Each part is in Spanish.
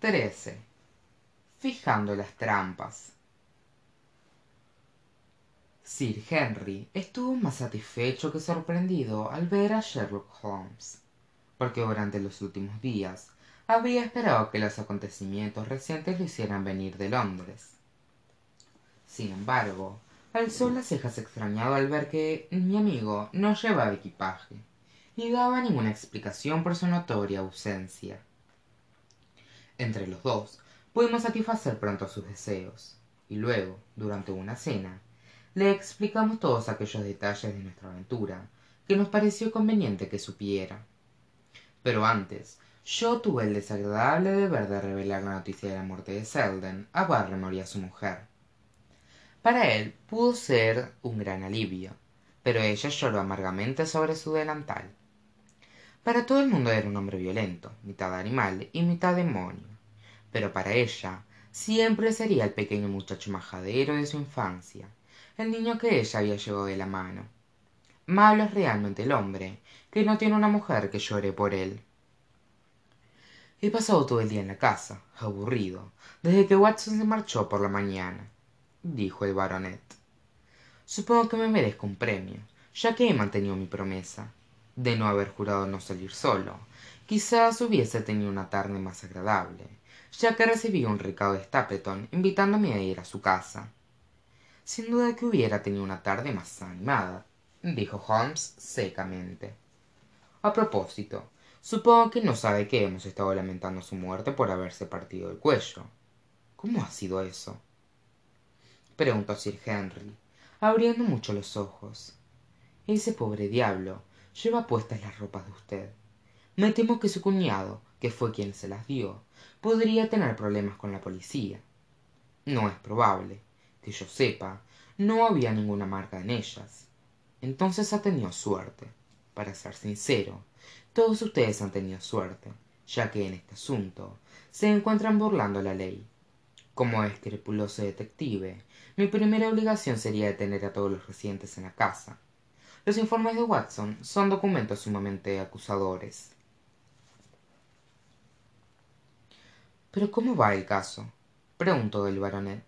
xiii fijando las trampas. Sir henry estuvo más satisfecho que sorprendido al ver a sherlock holmes porque durante los últimos días había esperado que los acontecimientos recientes lo hicieran venir de londres. Sin embargo alzó las cejas extrañado al ver que mi amigo no llevaba equipaje ni daba ninguna explicación por su notoria ausencia entre los dos pudimos satisfacer pronto sus deseos. Y luego durante una cena le explicamos todos aquellos detalles de nuestra aventura que nos pareció conveniente que supiera. Pero antes yo tuve el desagradable deber de revelar la noticia de la muerte de selden a barrymore y a su mujer. Para él pudo ser un gran alivio pero ella lloró amargamente sobre su delantal. Para todo el mundo era un hombre violento mitad animal y mitad demonio pero para ella siempre sería el pequeño muchacho majadero de su infancia el niño que ella había llevado de la mano. Malo es realmente el hombre que no tiene una mujer que llore por él. He pasado todo el día en la casa aburrido desde que watson se marchó por la mañana dijo el baronet. Supongo que me merezco un premio ya que he mantenido mi promesa de no haber jurado no salir solo. Quizás hubiese tenido una tarde más agradable ya que recibí un recado de stapleton invitándome a ir a su casa. Sin duda que hubiera tenido una tarde más animada dijo holmes secamente. A propósito supongo que no sabe que hemos estado lamentando su muerte por haberse partido el cuello. Cómo ha sido eso preguntó sir henry abriendo mucho los ojos. Ese pobre diablo lleva puestas las ropas de usted me temo que su cuñado que fue quien se las dio podría tener problemas con la policía. No es probable que yo sepa no había ninguna marca en ellas. Entonces ha tenido suerte para ser sincero. Todos ustedes han tenido suerte ya que en este asunto se encuentran burlando la ley. Como escrupuloso detective mi primera obligación sería detener a todos los residentes en la casa. Los informes de watson son documentos sumamente acusadores pero cómo va el caso preguntó el baronet.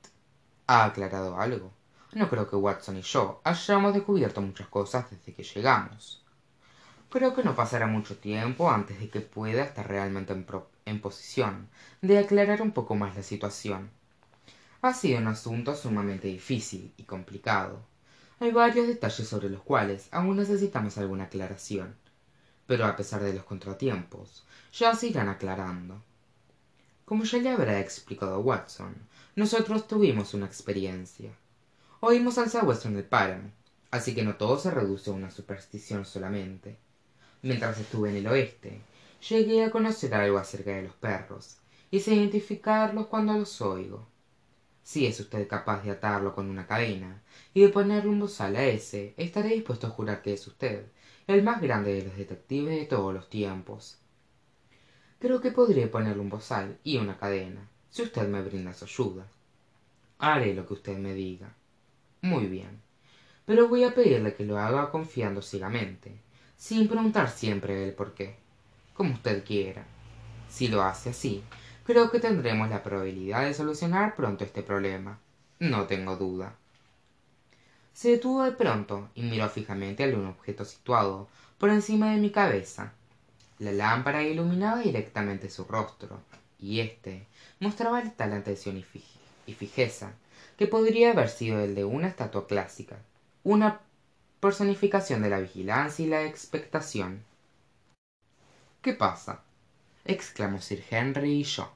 Ha aclarado algo no creo que watson y yo hayamos descubierto muchas cosas desde que llegamos. Creo que no pasará mucho tiempo antes de que pueda estar realmente en, posición de aclarar un poco más la situación. Ha sido un asunto sumamente difícil y complicado. Hay varios detalles sobre los cuales aún necesitamos alguna aclaración. Pero a pesar de los contratiempos ya se irán aclarando como ya le habrá explicado watson nosotros tuvimos una experiencia. Oímos al sabueso en el páramo así que no todo se reduce a una superstición solamente. Mientras estuve en el oeste llegué a conocer algo acerca de los perros y sé identificarlos cuando los oigo. Si es usted capaz de atarlo con una cadena y de ponerle un bozal a ese estaré dispuesto a jurar que es usted el más grande de los detectives de todos los tiempos creo que podré ponerle un bozal y una cadena si usted me brinda su ayuda. Haré lo que usted me diga. Muy bien. Pero voy a pedirle que lo haga confiando ciegamente sin preguntar siempre el por qué como usted quiera. Si lo hace así creo que tendremos la probabilidad de solucionar pronto este problema. No tengo duda. Se detuvo de pronto y miró fijamente algún objeto situado por encima de mi cabeza la lámpara iluminaba directamente su rostro y éste mostraba tal atención y fijeza que podría haber sido el de una estatua clásica una personificación de la vigilancia y la expectación. Qué pasa exclamó sir henry y yo.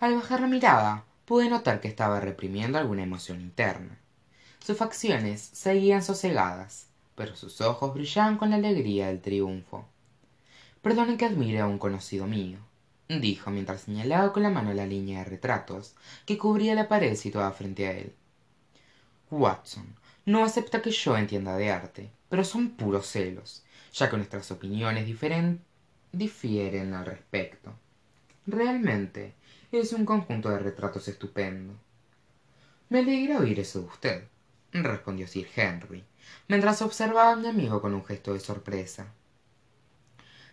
Al bajar la mirada pude notar que estaba reprimiendo alguna emoción interna. Sus facciones seguían sosegadas pero sus ojos brillaban con la alegría del triunfo perdonen que admire a un conocido mío dijo mientras señalaba con la mano la línea de retratos que cubría la pared situada frente a él. Watson no acepta que yo entienda de arte pero son puros celos ya que nuestras opiniones difieren al respecto. Realmente es un conjunto de retratos estupendo. Me alegra oír eso de usted respondió sir henry mientras observaba a mi amigo con un gesto de sorpresa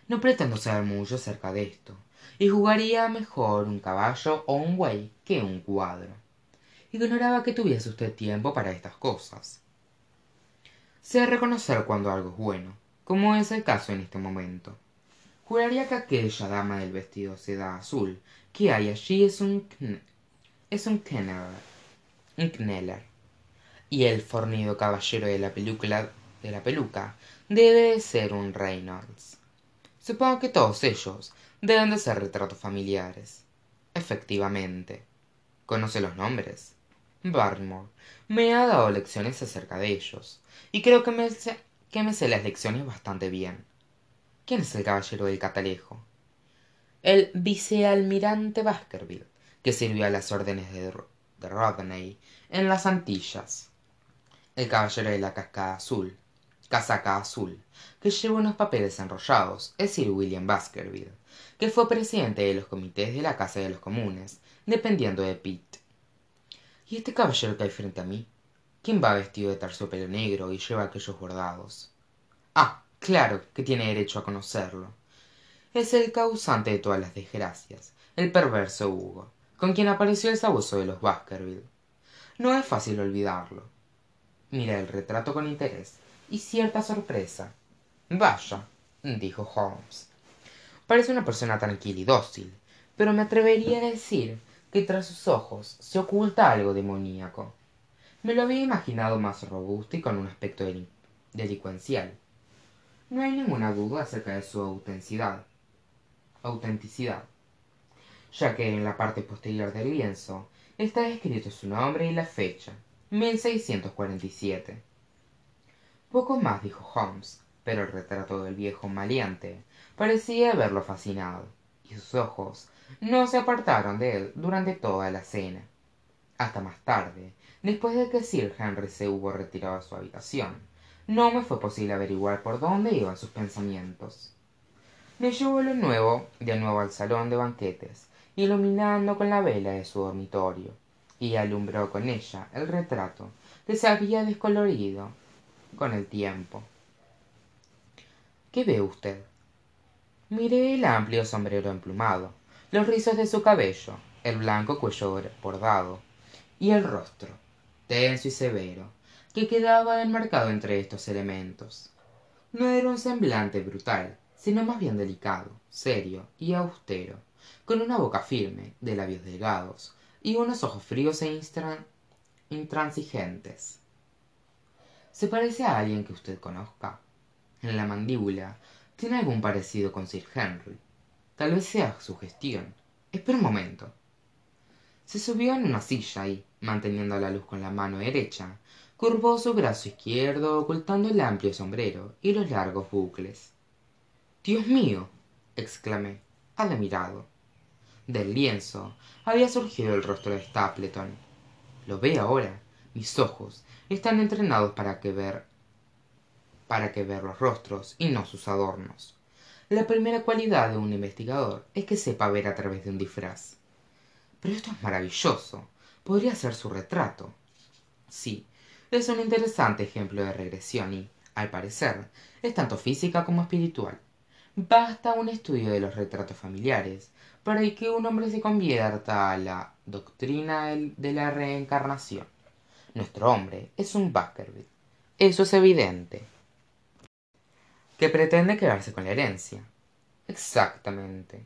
no pretendo saber mucho acerca de esto. Y jugaría mejor un caballo o un buey que un cuadro. Ignoraba que tuviese usted tiempo para estas cosas. Sé reconocer cuando algo es bueno como es el caso en este momento. Juraría que aquella dama del vestido seda azul que hay allí es un es un kneller y el fornido caballero de la peluca de la peluca debe de ser un reynolds supongo que todos ellos deben de ser retratos familiares. Efectivamente. Conoce los nombres. Barrymore me ha dado lecciones acerca de ellos. Y creo que me sé, que me sé las lecciones bastante bien. Quién es el caballero del catalejo el vicealmirante baskerville que sirvió a las órdenes de, de rodney en las antillas. El caballero de la cascada azul casaca azul que lleva unos papeles enrollados es sir william baskerville que fue presidente de los comités de la casa de los comunes dependiendo de pitt. Y este caballero que hay frente a mí quién va vestido de terciopelo negro y lleva aquellos bordados ah claro que tiene derecho a conocerlo. Es el causante de todas las desgracias el perverso hugo con quien apareció el sabueso de los baskerville. No es fácil olvidarlo. Mira el retrato con interés y cierta sorpresa. Vaya dijo holmes. Parece una persona tranquila y dócil pero me atrevería a decir que tras sus ojos se oculta algo demoníaco. Me lo había imaginado más robusto y con un aspecto delincuencial. No hay ninguna duda acerca de su autenticidad autenticidad ya que en la parte posterior del lienzo está escrito su nombre y la fecha 1647 poco más dijo holmes pero el retrato del viejo maleante parecía haberlo fascinado y sus ojos no se apartaron de él durante toda la cena. Hasta más tarde después de que sir henry se hubo retirado a su habitación no me fue posible averiguar por dónde iban sus pensamientos. Me llevó de nuevo de nuevo al salón de banquetes iluminando con la vela de su dormitorio y alumbró con ella el retrato que se había descolorido con el tiempo. Qué ve usted miré el amplio sombrero emplumado los rizos de su cabello el blanco cuello bordado y el rostro tenso y severo que quedaba enmarcado entre estos elementos. No era un semblante brutal sino más bien delicado serio y austero con una boca firme de labios delgados y unos ojos fríos e intransigentes se parece a alguien que usted conozca en la mandíbula. Tiene algún parecido con sir henry tal vez sea su gestión. Espera un momento. Se subió en una silla y manteniendo la luz con la mano derecha curvó su brazo izquierdo ocultando el amplio sombrero y los largos bucles. Dios mío exclamé admirado del lienzo había surgido el rostro de stapleton. Lo ve ahora mis ojos están entrenados para que ver para que ver los rostros y no sus adornos. La primera cualidad de un investigador es que sepa ver a través de un disfraz. Pero esto es maravilloso. Podría ser su retrato. Sí es un interesante ejemplo de regresión y al parecer es tanto física como espiritual. Basta un estudio de los retratos familiares para que un hombre se convierta a la doctrina de la reencarnación nuestro hombre es un baskerville eso es evidente. Que pretende quedarse con la herencia. Exactamente.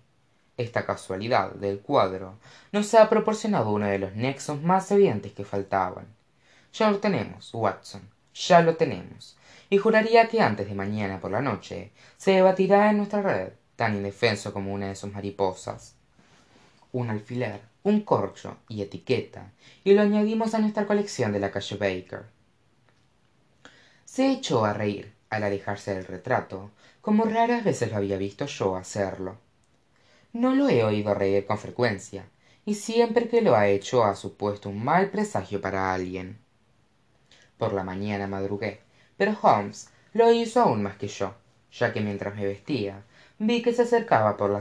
Esta casualidad del cuadro nos ha proporcionado uno de los nexos más evidentes que faltaban. Ya lo tenemos watson. Ya lo tenemos. Y juraría que antes de mañana por la noche se debatirá en nuestra red tan indefenso como una de sus mariposas. Un alfiler un corcho y etiqueta y lo añadimos a nuestra colección de la calle baker. Se echó a reír al alejarse del retrato como raras veces lo había visto yo hacerlo. No lo he oído reír con frecuencia y siempre que lo ha hecho ha supuesto un mal presagio para alguien. Por la mañana madrugué pero holmes lo hizo aún más que yo ya que mientras me vestía vi que se acercaba por,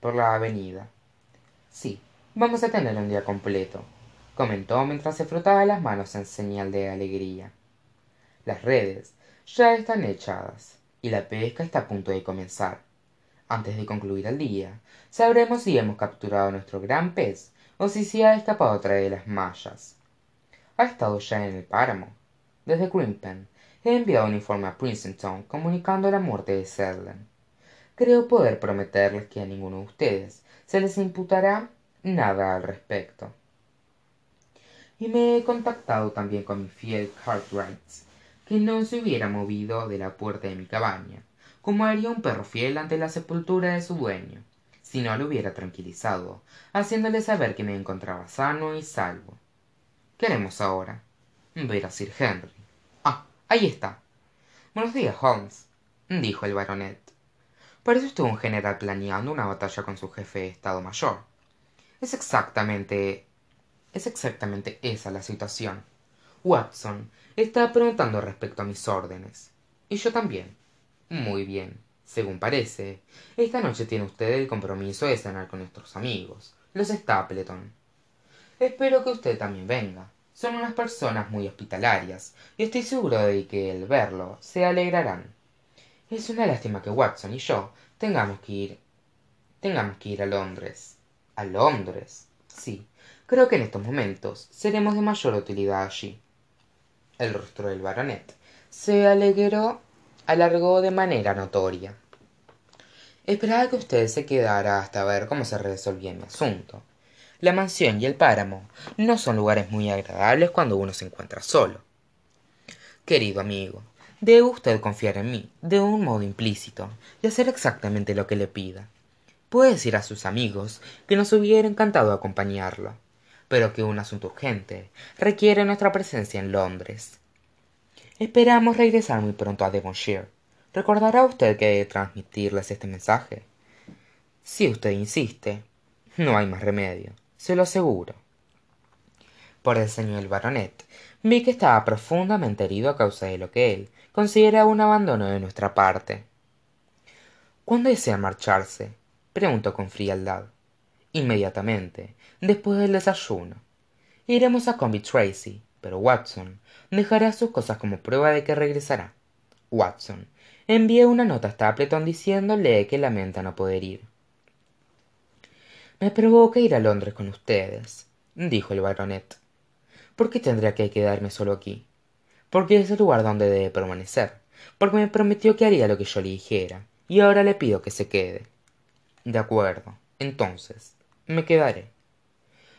por la avenida. Sí vamos a tener un día completo comentó mientras se frotaba las manos en señal de alegría. Las redes ya están echadas y la pesca está a punto de comenzar. Antes de concluir el día sabremos si hemos capturado a nuestro gran pez o si se ha escapado otra de las mallas. Ha estado ya en el páramo. Desde Grimpen he enviado un informe a princeton comunicando la muerte de Selden creo poder prometerles que a ninguno de ustedes se les imputará nada al respecto. Y me he contactado también con mi fiel cartwright que no se hubiera movido de la puerta de mi cabaña como haría un perro fiel ante la sepultura de su dueño si no lo hubiera tranquilizado haciéndole saber que me encontraba sano y salvo. Qué haremos ahora ver a sir henry. Ah ahí está. Buenos días holmes dijo el baronet. Parece usted un general planeando una batalla con su jefe de estado mayor es exactamente es exactamente esa la situación. Watson está preguntando respecto a mis órdenes. Y yo también. Muy bien según parece. Esta noche tiene usted el compromiso de cenar con nuestros amigos los stapleton. Espero que usted también venga. Son unas personas muy hospitalarias y estoy seguro de que al verlo se alegrarán. Es una lástima que watson y yo tengamos que ir tengamos que ir a londres a londres. Sí creo que en estos momentos seremos de mayor utilidad allí. El rostro del baronet se alegró alargó de manera notoria. Esperaba que usted se quedara hasta ver cómo se resolvía mi asunto. La mansión y el páramo no son lugares muy agradables cuando uno se encuentra solo. Querido amigo debe usted confiar en mí de un modo implícito y hacer exactamente lo que le pida puede decir a sus amigos que nos hubiera encantado acompañarlo pero que un asunto urgente requiere nuestra presencia en londres. Esperamos regresar muy pronto a devonshire. Recordará usted que he de transmitirles este mensaje si usted insiste no hay más remedio se lo aseguro. Por el señor baronet vi que estaba profundamente herido a causa de lo que él considera un abandono de nuestra parte. Cuándo desea marcharse preguntó con frialdad. Inmediatamente después del desayuno iremos a Convent tracy pero watson dejará sus cosas como prueba de que regresará. Watson envié una nota a stapleton diciéndole que lamenta no poder ir. Me provoca ir a londres con ustedes dijo el baronet. Por qué tendría que quedarme solo aquí porque es el lugar donde debe permanecer porque me prometió que haría lo que yo le dijera y ahora le pido que se quede de acuerdo. Entonces me quedaré.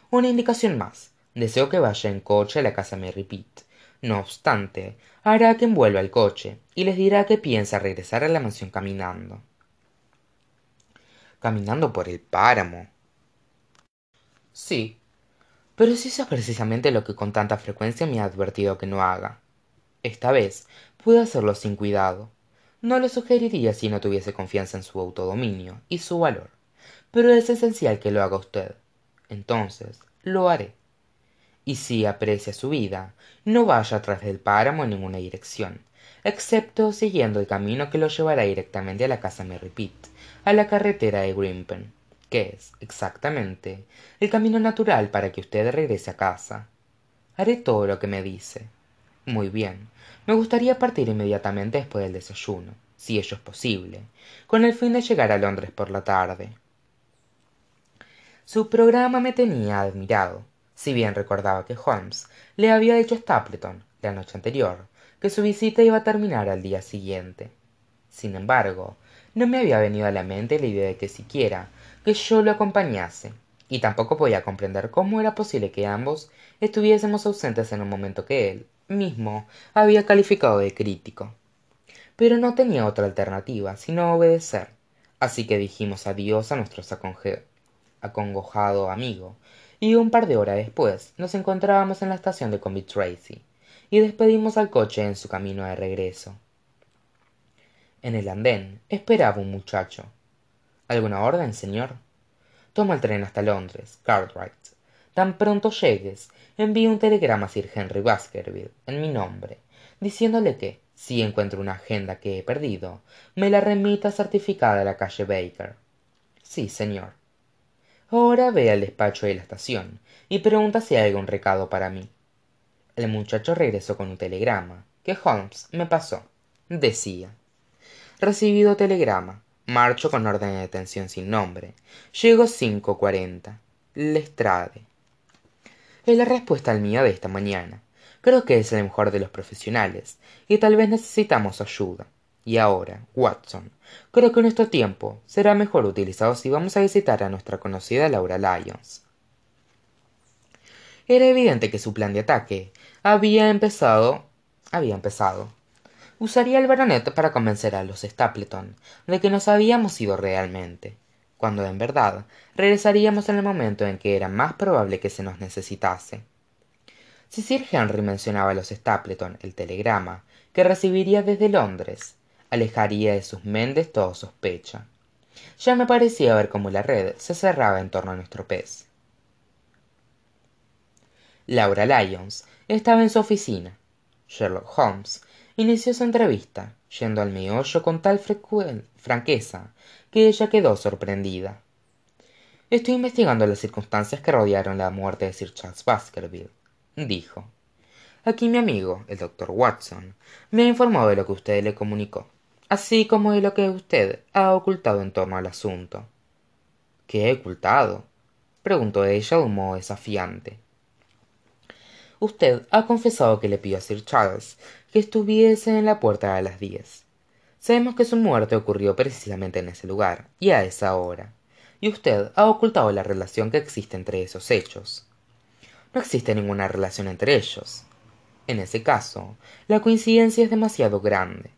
Una indicación más. Deseo que vaya en coche a la casa Merry Pitt. No obstante hará que envuelva el coche y les dirá que piensa regresar a la mansión caminando. Caminando por el páramo. Sí pero si eso es precisamente lo que con tanta frecuencia me ha advertido que no haga. Esta vez puede hacerlo sin cuidado no lo sugeriría si no tuviese confianza en su autodominio y su valor. Pero es esencial que lo haga usted. Entonces lo haré. Y si aprecia su vida no vaya tras del páramo en ninguna dirección excepto siguiendo el camino que lo llevará directamente a la casa Merry Pitt a la carretera de Grimpen que es exactamente el camino natural para que usted regrese a casa. Haré todo lo que me dice muy bien. Me gustaría partir inmediatamente después del desayuno si ello es posible con el fin de llegar a londres por la tarde. Su programa me tenía admirado si bien recordaba que holmes le había dicho a stapleton la noche anterior que su visita iba a terminar al día siguiente. Sin embargo no me había venido a la mente la idea de que siquiera que yo lo acompañase y tampoco podía comprender cómo era posible que ambos estuviésemos ausentes en un momento que él mismo había calificado de crítico pero no tenía otra alternativa sino obedecer. Así que dijimos adiós a nuestro acongojado amigo y un par de horas después nos encontrábamos en la estación de Convict tracy y despedimos al coche en su camino de regreso. En el andén esperaba un muchacho. Alguna orden señor toma el tren hasta londres cartwright tan pronto llegues envíe un telegrama a sir henry baskerville en mi nombre diciéndole que si encuentro una agenda que he perdido me la remita certificada a la calle baker. Sí señor. Ahora ve al despacho de la estación y pregunta si hay algún recado para mí. El muchacho regresó con un telegrama que holmes me pasó. Decía recibido telegrama. Marcho con orden de detención sin nombre. Llego cinco cuarenta. Lestrade es la respuesta al mío de esta mañana. Creo que es el mejor de los profesionales y tal vez necesitamos ayuda. Y ahora watson creo que nuestro tiempo será mejor utilizado si vamos a visitar a nuestra conocida laura lyons. Era evidente que su plan de ataque había empezado había empezado. Usaría el baronet para convencer a los stapleton de que nos habíamos ido realmente cuando en verdad regresaríamos en el momento en que era más probable que se nos necesitase. Si sir henry mencionaba a los stapleton el telegrama que recibiría desde londres alejaría de sus mentes toda sospecha ya me parecía ver cómo la red se cerraba en torno a nuestro pez. Laura lyons estaba en su oficina. Sherlock holmes inició su entrevista yendo al meollo con tal franqueza que ella quedó sorprendida. Estoy investigando las circunstancias que rodearon la muerte de sir charles baskerville dijo. Aquí mi amigo el doctor watson me ha informado de lo que usted le comunicó así como de lo que usted ha ocultado en torno al asunto qué he ocultado preguntó ella de un modo desafiante usted ha confesado que le pidió a sir charles que estuviese en la puerta a las diez. Sabemos que su muerte ocurrió precisamente en ese lugar y a esa hora. Y usted ha ocultado la relación que existe entre esos hechos. No existe ninguna relación entre ellos. En ese caso la coincidencia es demasiado grande.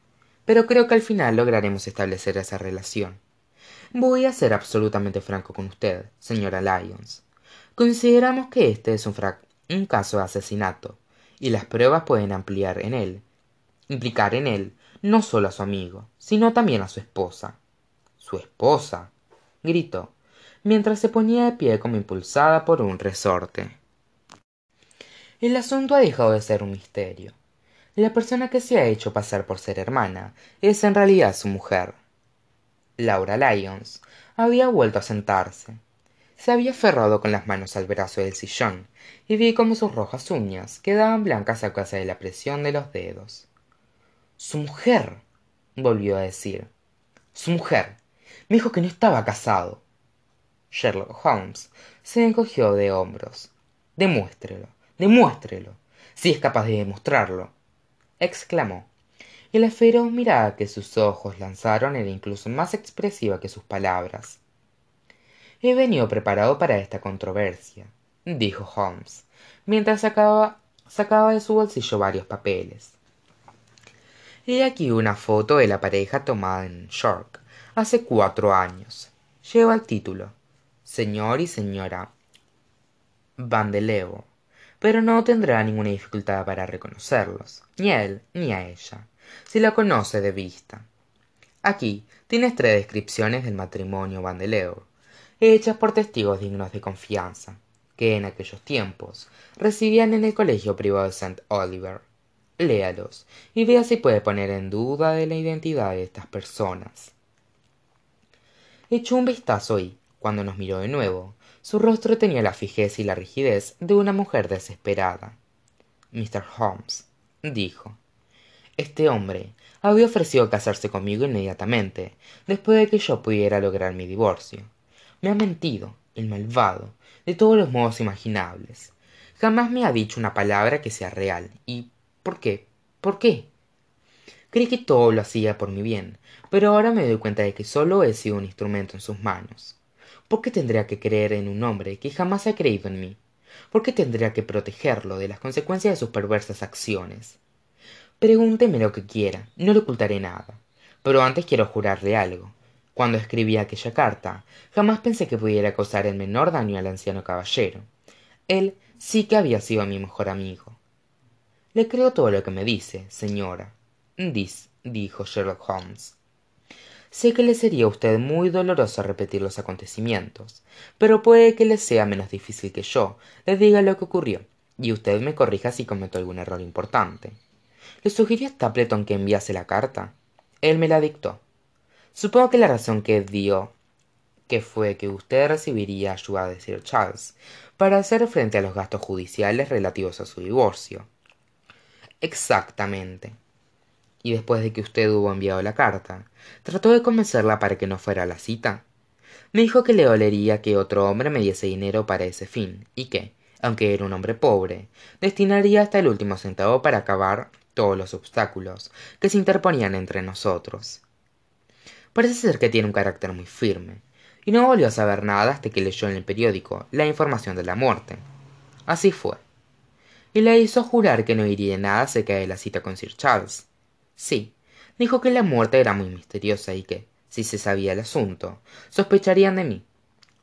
Pero creo que al final lograremos establecer esa relación. Voy a ser absolutamente franco con usted señora lyons. Consideramos que este es un un caso de asesinato y las pruebas pueden ampliar en él implicar en él no sólo a su amigo sino también a su esposa. Su esposa gritó mientras se ponía de pie como impulsada por un resorte. El asunto ha dejado de ser un misterio. La persona que se ha hecho pasar por ser hermana es en realidad su mujer. Laura lyons había vuelto a sentarse se había aferrado con las manos al brazo del sillón y vi cómo sus rojas uñas quedaban blancas a causa de la presión de los dedos. Su mujer volvió a decir. Su mujer me dijo que no estaba casado. Sherlock holmes se encogió de hombros. Demuéstrelo demuéstrelo si es capaz de demostrarlo exclamó. Y la feroz mirada que sus ojos lanzaron era incluso más expresiva que sus palabras he venido preparado para esta controversia dijo holmes mientras sacaba, de su bolsillo varios papeles. He aquí una foto de la pareja tomada en york hace cuatro años. Lleva el título señor y señora vandeleur pero no tendrá ninguna dificultad para reconocerlos ni a él ni a ella si la conoce de vista. Aquí tienes tres descripciones del matrimonio vandeleur hechas por testigos dignos de confianza que en aquellos tiempos residían en el colegio privado de st oliver. Léalos y vea si puede poner en duda de la identidad de estas personas. Echó un vistazo y cuando nos miró de nuevo su rostro tenía la fijeza y la rigidez de una mujer desesperada. mr holmes dijo este hombre había ofrecido casarse conmigo inmediatamente después de que yo pudiera lograr mi divorcio me ha mentido el malvado de todos los modos imaginables. Jamás me ha dicho una palabra que sea real. Y por qué por qué creí que todo lo hacía por mi bien pero ahora me doy cuenta de que sólo he sido un instrumento en sus manos. Por qué tendría que creer en un hombre que jamás ha creído en mí por qué tendría que protegerlo de las consecuencias de sus perversas acciones pregúnteme lo que quiera no le ocultaré nada. Pero antes quiero jurarle algo cuando escribí aquella carta. Jamás pensé que pudiera causar el menor daño al anciano caballero. Él sí que había sido mi mejor amigo. Le creo todo lo que me dice señora dijo sherlock holmes. Sé que le sería a usted muy doloroso repetir los acontecimientos pero puede que le sea menos difícil que yo. Le diga lo que ocurrió y usted me corrija si cometo algún error importante. Le sugirió a stapleton que enviase la carta él me la dictó supongo que la razón que dio que fue que usted recibiría ayuda de sir charles para hacer frente a los gastos judiciales relativos a su divorcio. Exactamente. Y después de que usted hubo enviado la carta trató de convencerla para que no fuera a la cita. Me dijo que le dolería que otro hombre me diese dinero para ese fin y que aunque era un hombre pobre destinaría hasta el último centavo para acabar todos los obstáculos que se interponían entre nosotros parece ser que tiene un carácter muy firme y no volvió a saber nada hasta que leyó en el periódico la información de la muerte. Así fue. Y le hizo jurar que no iría nada acerca de la cita con sir charles. Sí dijo que la muerte era muy misteriosa y que si se sabía el asunto sospecharían de mí.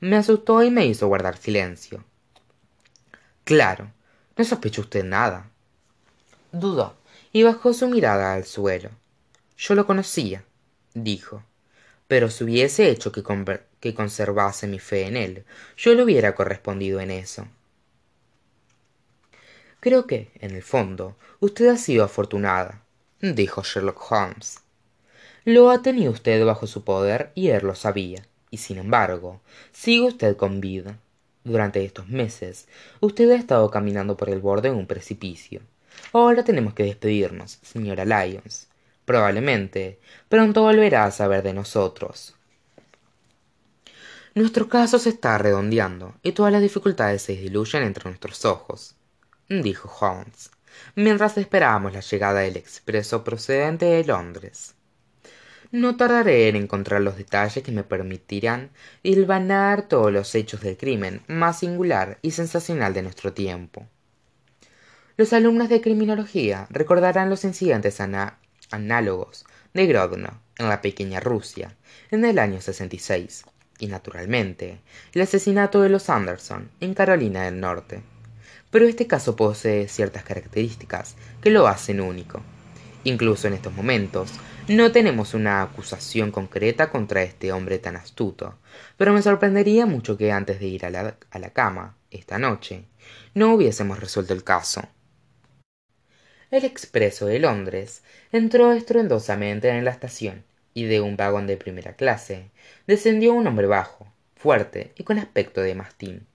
Me asustó y me hizo guardar silencio. Claro no sospechó usted nada. Dudó y bajó su mirada al suelo. Yo lo conocía dijo pero si hubiese hecho que, conservase mi fe en él yo le hubiera correspondido en eso. Creo que en el fondo usted ha sido afortunada dijo sherlock holmes. Lo ha tenido usted bajo su poder y él lo sabía y sin embargo sigue usted con vida. Durante estos meses usted ha estado caminando por el borde de un precipicio. Ahora tenemos que despedirnos señora lyons probablemente pronto volverá a saber de nosotros. Nuestro caso se está redondeando y todas las dificultades se diluyen entre nuestros ojos dijo holmes mientras esperábamos la llegada del expreso procedente de londres. No tardaré en encontrar los detalles que me permitirán hilvanar todos los hechos del crimen más singular y sensacional de nuestro tiempo. Los alumnos de criminología recordarán los incidentes análogos de Grodno en la pequeña Rusia en el año 66 y naturalmente el asesinato de los Anderson en Carolina del Norte. Pero este caso posee ciertas características que lo hacen único. Incluso en estos momentos no tenemos una acusación concreta contra este hombre tan astuto pero me sorprendería mucho que antes de ir a la, a la cama esta noche no hubiésemos resuelto el caso el expreso de londres entró estruendosamente en la estación y de un vagón de primera clase descendió un hombre bajo fuerte y con aspecto de mastín.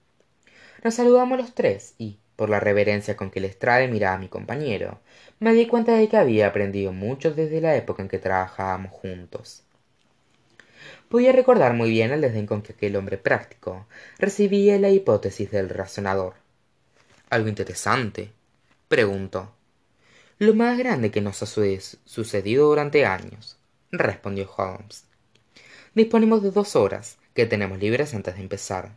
Nos saludamos los tres y por la reverencia con que lestrade miraba a mi compañero me di cuenta de que había aprendido mucho desde la época en que trabajábamos juntos. Podía recordar muy bien el desdén con que aquel hombre práctico recibía la hipótesis del razonador. Algo interesante preguntó lo más grande que nos ha sucedido durante años respondió holmes. Disponemos de dos horas que tenemos libres antes de empezar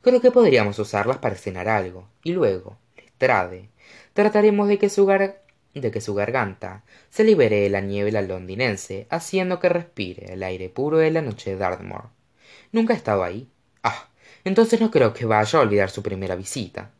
creo que podríamos usarlas para cenar algo y luego lestrade trataremos de que su de que su garganta se libere de la niebla londinense haciendo que respire el aire puro de la noche de dartmoor. Nunca ha estado ahí. Ah entonces no creo que vaya a olvidar su primera visita